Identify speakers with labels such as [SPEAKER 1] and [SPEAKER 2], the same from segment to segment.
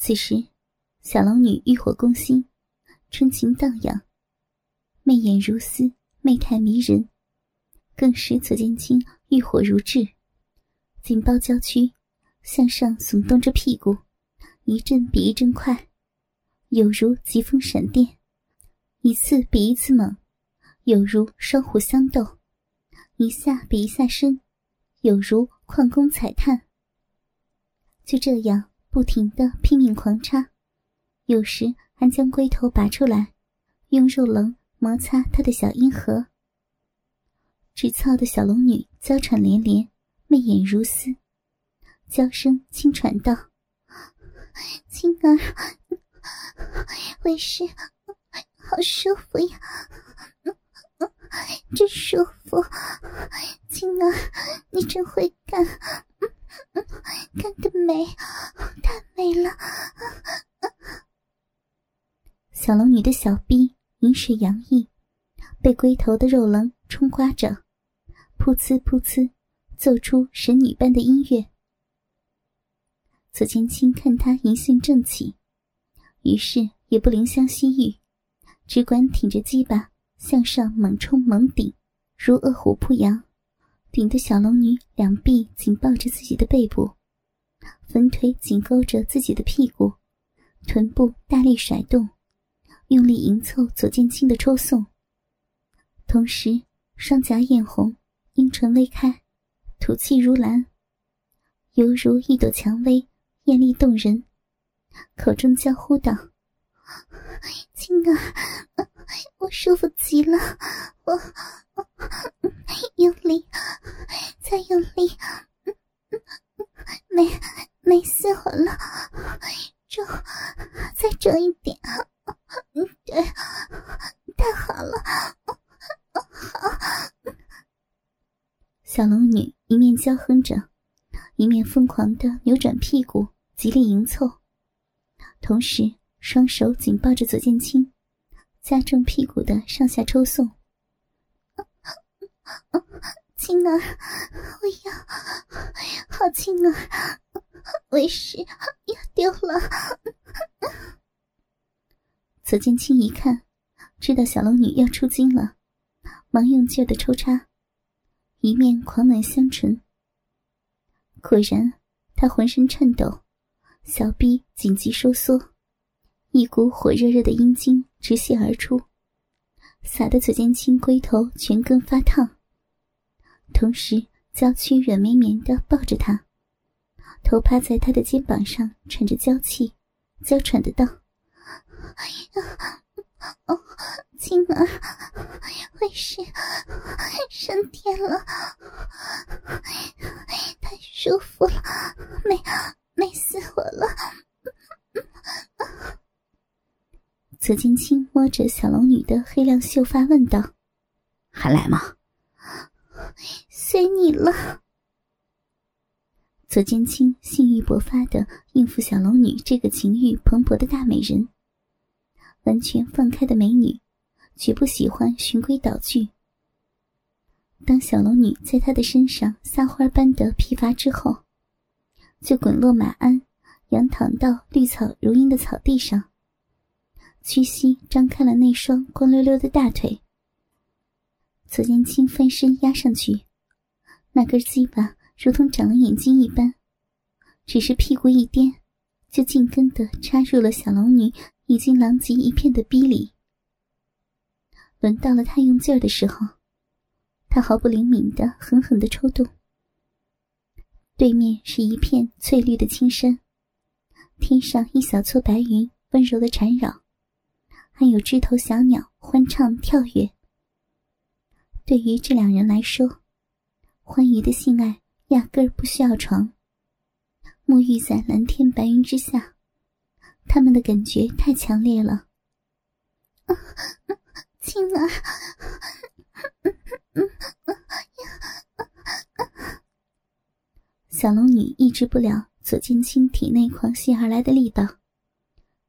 [SPEAKER 1] 此时，小龙女欲火攻心，春情荡漾，媚眼如丝，媚态迷人，更使左剑清欲火如炙。紧抱娇躯，向上耸动着屁股，一阵比一阵快，有如疾风闪电，一次比一次猛，有如双虎相斗，一下比一下深，有如矿工踩炭。就这样。不停的拼命狂插，有时还将龟头拔出来，用肉棱摩擦他的小阴核。直操的小龙女娇喘连连，媚眼如丝，娇声轻喘道：“青儿，为师好舒服呀，真舒服！青儿，你真会干。”干的美，太美了！小龙女的小臂饮水洋溢，被龟头的肉棱冲刮着，噗呲噗呲，奏出神女般的音乐。左千青看她淫性正起，于是也不怜香惜玉，只管挺着鸡巴向上猛冲猛顶，如饿虎扑羊。顶的小龙女两臂紧抱着自己的背部，粉腿紧勾着自己的屁股，臀部大力甩动，用力迎凑左剑清的抽送。同时，双颊艳红，阴唇微开，吐气如兰，犹如一朵蔷薇，艳丽动人。口中娇呼道：“ 青儿，我舒服极了，我……”用力，再用力，没没死我了！重，再重一点，对，太好了，好！小龙女一面娇哼着，一面疯狂的扭转屁股，极力迎凑，同时双手紧抱着左剑青，加重屁股的上下抽送。青儿，我要好青儿，为师要丢了。左剑青一看，知道小龙女要出京了，忙用劲的抽插，一面狂吻香唇。果然，他浑身颤抖，小臂紧急收缩，一股火热热的阴茎直泻而出，洒得左剑青龟头全根发烫。同时，娇躯软绵绵的抱着他，头趴在他的肩膀上，喘着娇气，娇喘的道：“哦，青儿，为师升天了，太舒服了，美美死我了。”左剑青摸着小龙女的黑亮秀发，问道：“
[SPEAKER 2] 还来吗？”
[SPEAKER 1] 随你了。左剑青性欲勃发的应付小龙女这个情欲蓬勃的大美人，完全放开的美女，绝不喜欢循规蹈矩。当小龙女在他的身上撒花般的疲乏之后，就滚落马鞍，仰躺到绿草如茵的草地上，屈膝张开了那双光溜溜的大腿。左剑清翻身压上去，那根鸡巴如同长了眼睛一般，只是屁股一颠，就紧跟的插入了小龙女已经狼藉一片的逼里。轮到了他用劲儿的时候，他毫不灵敏的狠狠的抽动。对面是一片翠绿的青山，天上一小撮白云温柔的缠绕，还有枝头小鸟欢唱跳跃。对于这两人来说，欢愉的性爱压根儿不需要床。沐浴在蓝天白云之下，他们的感觉太强烈了。青儿，小龙女抑制不了左剑清体内狂泻而来的力道，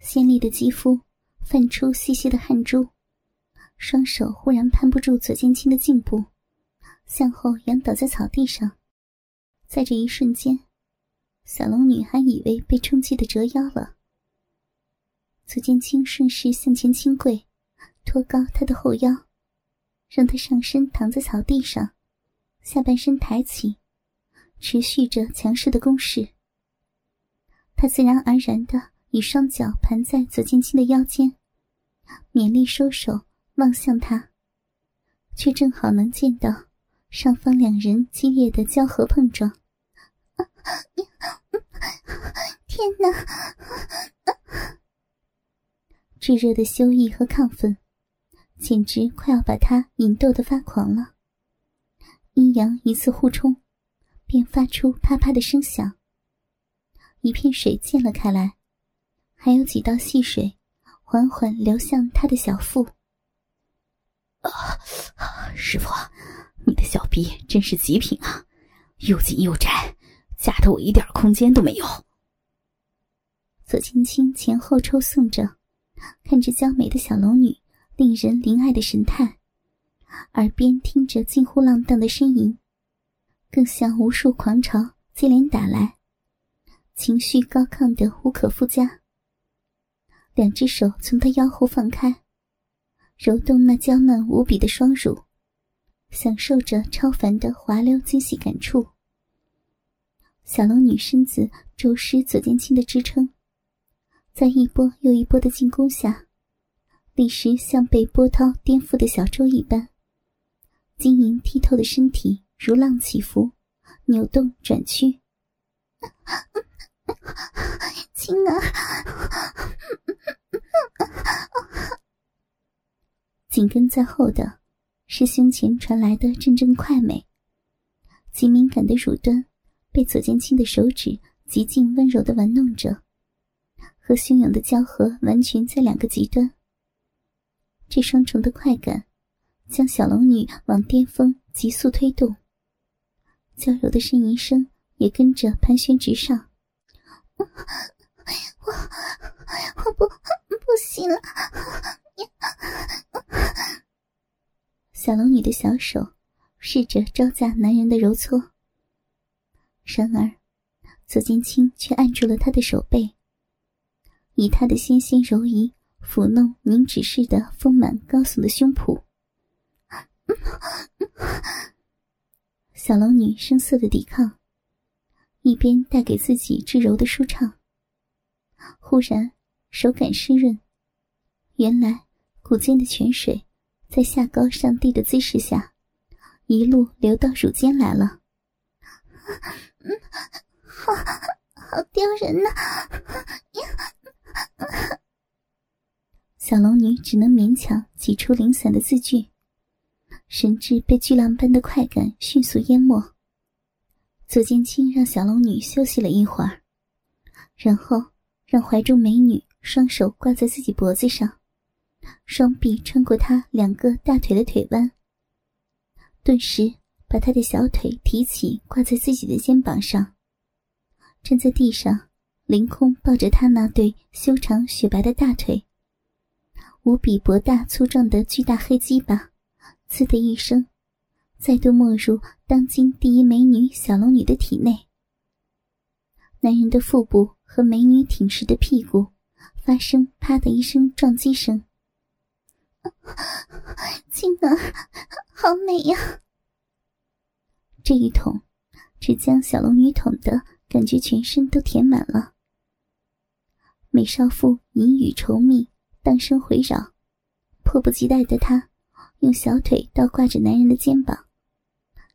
[SPEAKER 1] 鲜丽的肌肤泛出细细的汗珠。双手忽然攀不住左剑青的颈部，向后仰倒在草地上。在这一瞬间，小龙女还以为被冲击的折腰了，左剑青顺势向前倾跪，托高他的后腰，让他上身躺在草地上，下半身抬起，持续着强势的攻势。他自然而然的以双脚盘在左剑青的腰间，勉力收手望向他，却正好能见到上方两人激烈的交合碰撞。天哪！炙热的羞意和亢奋，简直快要把他引逗得发狂了。阴阳一次互冲，便发出啪啪的声响。一片水溅了开来，还有几道细水缓缓流向他的小腹。
[SPEAKER 2] 啊，师傅，你的小臂真是极品啊，又紧又窄，夹得我一点空间都没有。
[SPEAKER 1] 左青青前后抽送着。看着娇美的小龙女令人怜爱的神态，耳边听着近乎浪荡的呻吟，更像无数狂潮接连打来，情绪高亢的无可复加。两只手从他腰后放开，揉动那娇嫩无比的双乳，享受着超凡的滑溜惊喜感触。小龙女身子周施左剑清的支撑。在一波又一波的进攻下，立时像被波涛颠覆的小舟一般，晶莹剔透的身体如浪起伏、扭动转曲。青儿，紧跟在后的是胸前传来的阵阵快美，极敏感的乳端被左剑清的手指极尽温柔的玩弄着。和汹涌的交合完全在两个极端，这双重的快感将小龙女往巅峰急速推动，娇柔的呻吟声也跟着盘旋直上。我我不不行了！小龙女的小手试着招架男人的揉搓，然而左剑清却按住了她的手背。以他的纤纤柔仪抚弄凝脂似的丰满高耸的胸脯，小龙女声色的抵抗，一边带给自己至柔的舒畅。忽然手感湿润，原来骨间的泉水在下高上低的姿势下，一路流到乳尖来了。好好丢人呐！小龙女只能勉强挤出零散的字句，神智被巨浪般的快感迅速淹没。左剑清让小龙女休息了一会儿，然后让怀中美女双手挂在自己脖子上，双臂穿过她两个大腿的腿弯，顿时把她的小腿提起挂在自己的肩膀上，站在地上。凌空抱着他那对修长雪白的大腿，无比博大粗壮的巨大黑鸡巴，呲的一声，再度没入当今第一美女小龙女的体内。男人的腹部和美女挺实的屁股发生啪的一声撞击声。青儿，好美呀！这一捅，只将小龙女捅的感觉全身都填满了。美少妇淫语稠密，荡声回绕，迫不及待的她用小腿倒挂着男人的肩膀，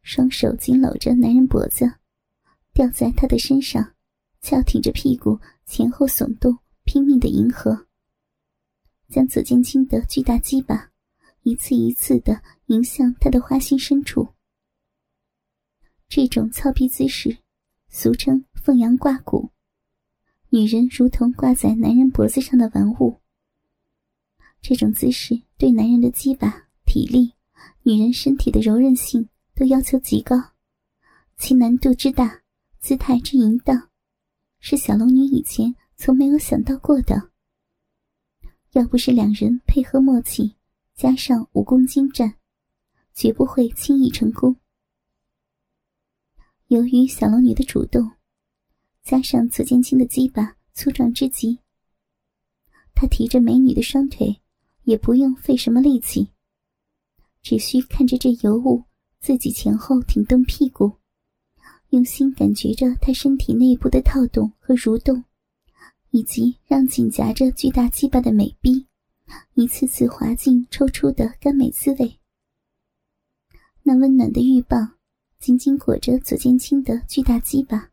[SPEAKER 1] 双手紧搂着男人脖子，吊在他的身上，翘挺着屁股前后耸动，拼命的迎合，将左剑清的巨大鸡巴一次一次的迎向他的花心深处。这种操逼姿势，俗称凤阳挂骨。女人如同挂在男人脖子上的玩物，这种姿势对男人的鸡巴、体力、女人身体的柔韧性都要求极高，其难度之大，姿态之淫荡，是小龙女以前从没有想到过的。要不是两人配合默契，加上武功精湛，绝不会轻易成功。由于小龙女的主动。加上左剑清的鸡巴粗壮之极，他提着美女的双腿，也不用费什么力气，只需看着这尤物自己前后挺动屁股，用心感觉着他身体内部的套动和蠕动，以及让紧夹着巨大鸡巴的美逼一次次滑进抽出的甘美滋味。那温暖的玉棒紧紧裹着左剑青的巨大鸡巴，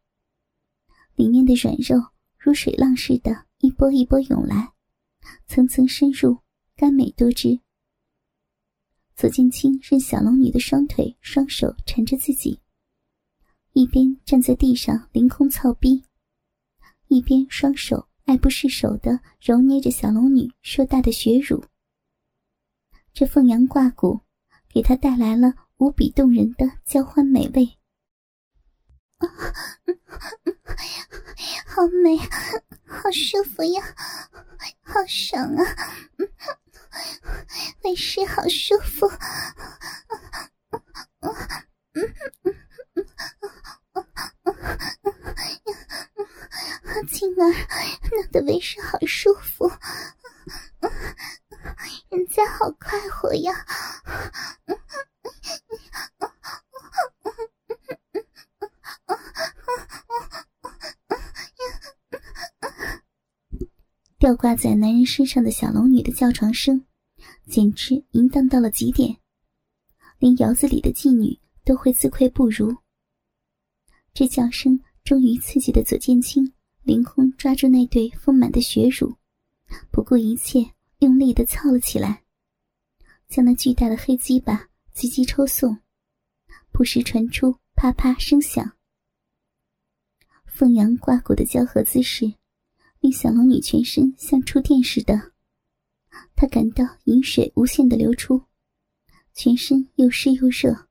[SPEAKER 1] 里面的软肉如水浪似的，一波一波涌来。层层深入，甘美多汁。左剑清任小龙女的双腿、双手缠着自己，一边站在地上凌空操逼，一边双手爱不释手的揉捏着小龙女硕大的血乳。这凤阳挂骨，给他带来了无比动人的交欢美味。好美，好舒服呀，好爽啊！为师好舒服，青儿弄得为师好舒服，人家好快活呀！吊挂在男人身上的小龙女的叫床声，简直淫荡到了极点，连窑子里的妓女都会自愧不如。这叫声终于刺激的左剑清凌空抓住那对丰满的血乳，不顾一切用力的操了起来，将那巨大的黑鸡巴急急抽送，不时传出啪啪声响。凤阳挂骨的交合姿势。令小龙女全身像触电似的，她感到饮水无限的流出，全身又湿又热，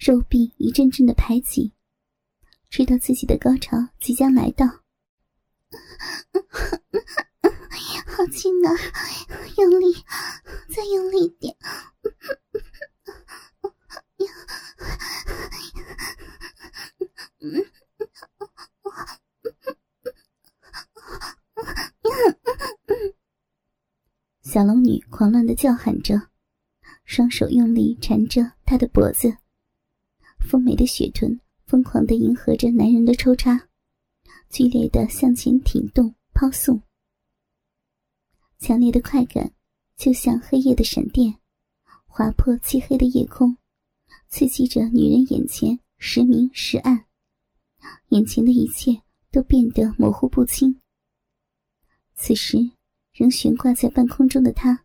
[SPEAKER 1] 肉壁一阵阵的排挤，知道自己的高潮即将来到。好轻啊，用力，再用力点。小龙女狂乱的叫喊着，双手用力缠着他的脖子，丰美的雪臀疯狂的迎合着男人的抽插，剧烈的向前挺动抛送。强烈的快感就像黑夜的闪电，划破漆黑的夜空，刺激着女人眼前时明时暗，眼前的一切都变得模糊不清。此时。仍悬挂在半空中的他，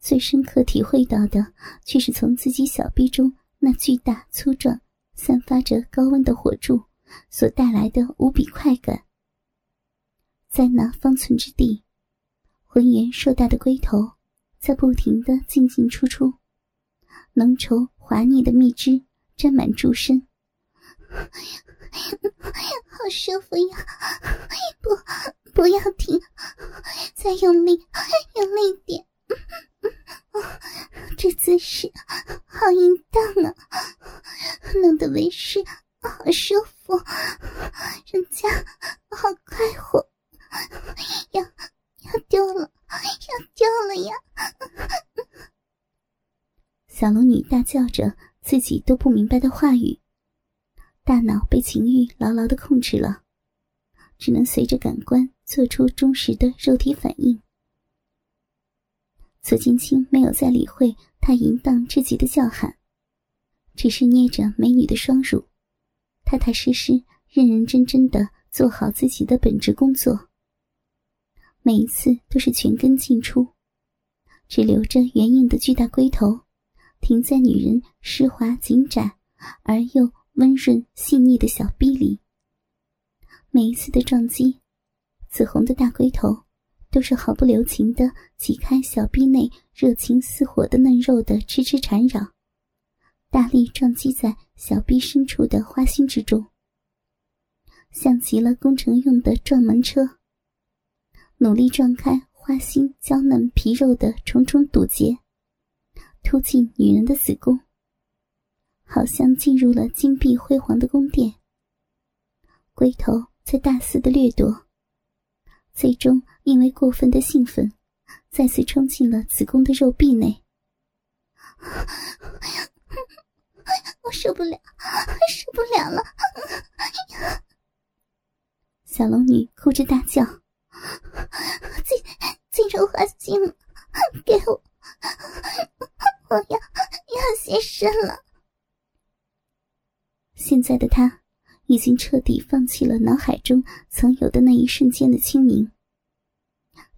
[SPEAKER 1] 最深刻体会到的，却是从自己小臂中那巨大粗壮、散发着高温的火柱所带来的无比快感。在那方寸之地，浑圆硕大的龟头在不停的进进出出，浓稠滑腻的蜜汁沾满柱身，好舒服呀！不。不要停，再用力，用力点！这姿势好淫荡啊，弄得为师好舒服，人家好快活，要要丢了，要丢了呀！小龙女大叫着自己都不明白的话语，大脑被情欲牢牢的控制了，只能随着感官。做出忠实的肉体反应。左青青没有再理会他淫荡至极的叫喊，只是捏着美女的双乳，踏踏实实、认认真真的做好自己的本职工作。每一次都是全根进出，只留着圆硬的巨大龟头停在女人湿滑紧窄而又温润细腻的小臂里。每一次的撞击。紫红的大龟头，都是毫不留情的挤开小臂内热情似火的嫩肉的痴痴缠绕，大力撞击在小臂深处的花心之中，像极了工程用的撞门车，努力撞开花心娇嫩皮肉的重重堵截，突进女人的子宫，好像进入了金碧辉煌的宫殿。龟头在大肆的掠夺。最终因为过分的兴奋，再次冲进了子宫的肉壁内。我受不了，受不了了！小龙女哭着大叫：“进进入花心，给我！我要要牺牲了！”现在的他已经彻底放弃了脑海中曾有的那一瞬间的清明，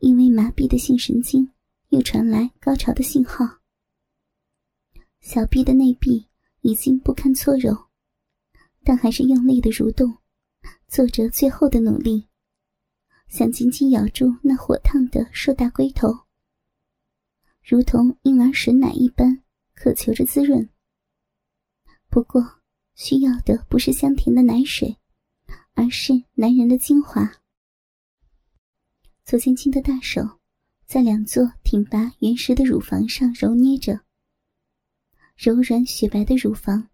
[SPEAKER 1] 因为麻痹的性神经又传来高潮的信号，小臂的内壁已经不堪搓揉，但还是用力的蠕动。做着最后的努力，想紧紧咬住那火烫的硕大龟头，如同婴儿吮奶一般，渴求着滋润。不过，需要的不是香甜的奶水，而是男人的精华。左青青的大手在两座挺拔原石的乳房上揉捏着，柔软雪白的乳房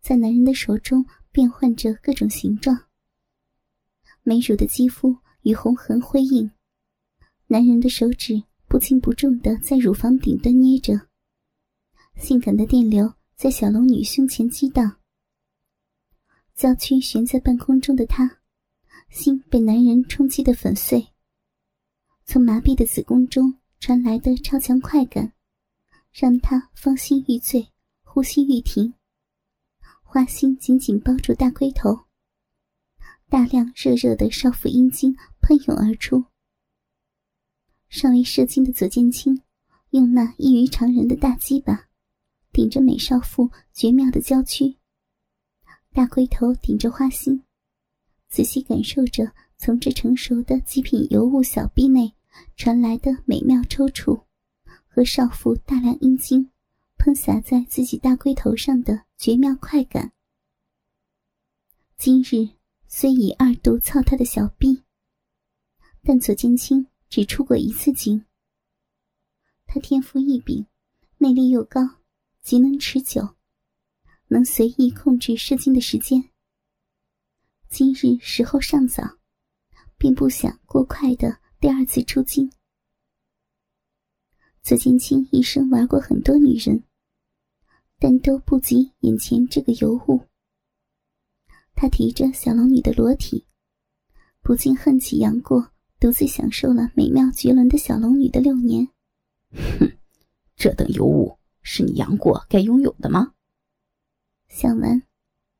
[SPEAKER 1] 在男人的手中变换着各种形状。美乳的肌肤与红痕辉映，男人的手指不轻不重的在乳房顶端捏着，性感的电流在小龙女胸前激荡。娇躯悬在半空中的她，心被男人冲击的粉碎。从麻痹的子宫中传来的超强快感，让她芳心欲醉，呼吸欲停。花心紧紧包住大龟头。大量热热的少妇阴茎喷涌而出，尚未射精的左剑清用那异于常人的大鸡巴顶着美少妇绝妙的娇躯，大龟头顶着花心，仔细感受着从这成熟的极品尤物小臂内传来的美妙抽搐和少妇大量阴茎喷洒在自己大龟头上的绝妙快感。今日。虽已二度操他的小臂，但左剑清只出过一次经。他天赋异禀，内力又高，极能持久，能随意控制射精的时间。今日时候尚早，并不想过快的第二次出京。左剑清一生玩过很多女人，但都不及眼前这个尤物。他提着小龙女的裸体，不禁恨起杨过独自享受了美妙绝伦的小龙女的六年。
[SPEAKER 2] 哼，这等尤物是你杨过该拥有的吗？
[SPEAKER 1] 想完，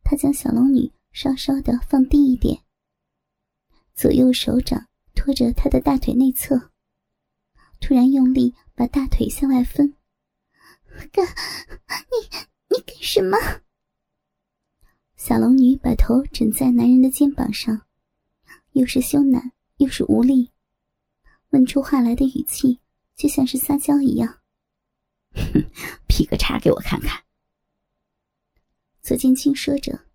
[SPEAKER 1] 他将小龙女稍稍的放低一点，左右手掌托着她的大腿内侧，突然用力把大腿向外分。干，你你干什么？小龙女把头枕在男人的肩膀上，又是羞赧又是无力，问出话来的语气就像是撒娇一样。
[SPEAKER 2] 哼，劈个叉给我看看。
[SPEAKER 1] 左剑清说着，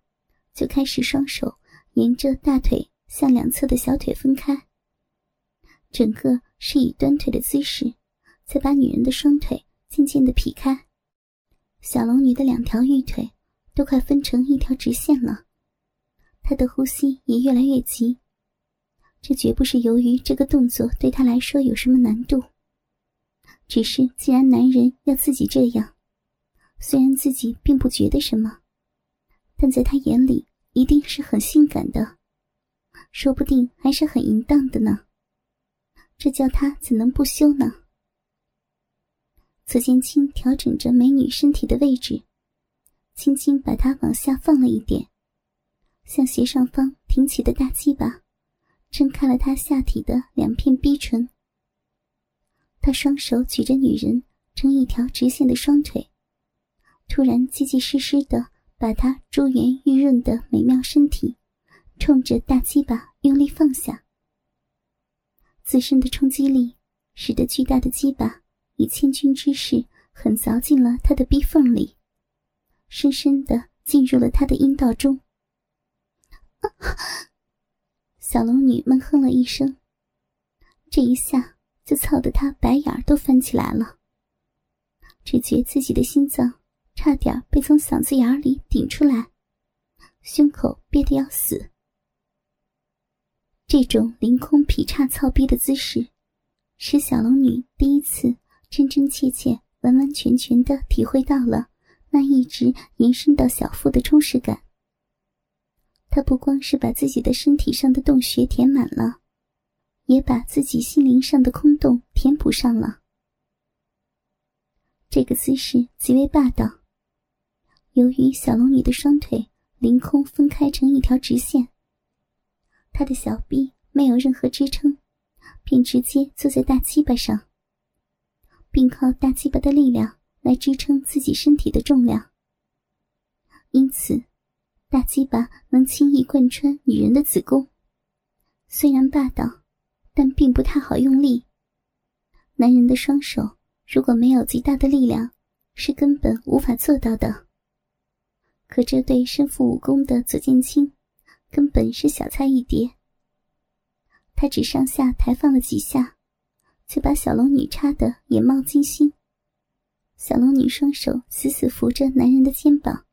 [SPEAKER 1] 就开始双手沿着大腿向两侧的小腿分开，整个是以端腿的姿势，在把女人的双腿渐渐的劈开。小龙女的两条玉腿。都快分成一条直线了，他的呼吸也越来越急。这绝不是由于这个动作对他来说有什么难度，只是既然男人要自己这样，虽然自己并不觉得什么，但在他眼里一定是很性感的，说不定还是很淫荡的呢。这叫他怎能不羞呢？左剑清调整着美女身体的位置。轻轻把她往下放了一点，向斜上方挺起的大鸡巴撑开了她下体的两片逼唇。他双手举着女人成一条直线的双腿，突然结结实实的把她珠圆玉润的美妙身体冲着大鸡巴用力放下。自身的冲击力使得巨大的鸡巴以千钧之势狠凿进了他的逼缝里。深深的进入了他的阴道中，小龙女闷哼了一声，这一下就操得他白眼都翻起来了，只觉自己的心脏差点被从嗓子眼里顶出来，胸口憋得要死。这种凌空劈叉操逼的姿势，使小龙女第一次真真切切、完完全全的体会到了那一直延伸到小腹的充实感。她不光是把自己的身体上的洞穴填满了，也把自己心灵上的空洞填补上了。这个姿势极为霸道。由于小龙女的双腿凌空分开成一条直线。她的小臂没有任何支撑，便直接坐在大鸡巴上，并靠大鸡巴的力量来支撑自己身体的重量。因此，大鸡巴能轻易贯穿女人的子宫。虽然霸道，但并不太好用力。男人的双手如果没有极大的力量，是根本无法做到的。可这对身负武功的左剑清。根本是小菜一碟。他只上下抬放了几下，就把小龙女插得眼冒金星。小龙女双手死死扶着男人的肩膀，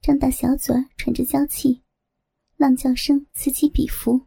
[SPEAKER 1] 张大小嘴喘着娇气，浪叫声此起彼伏。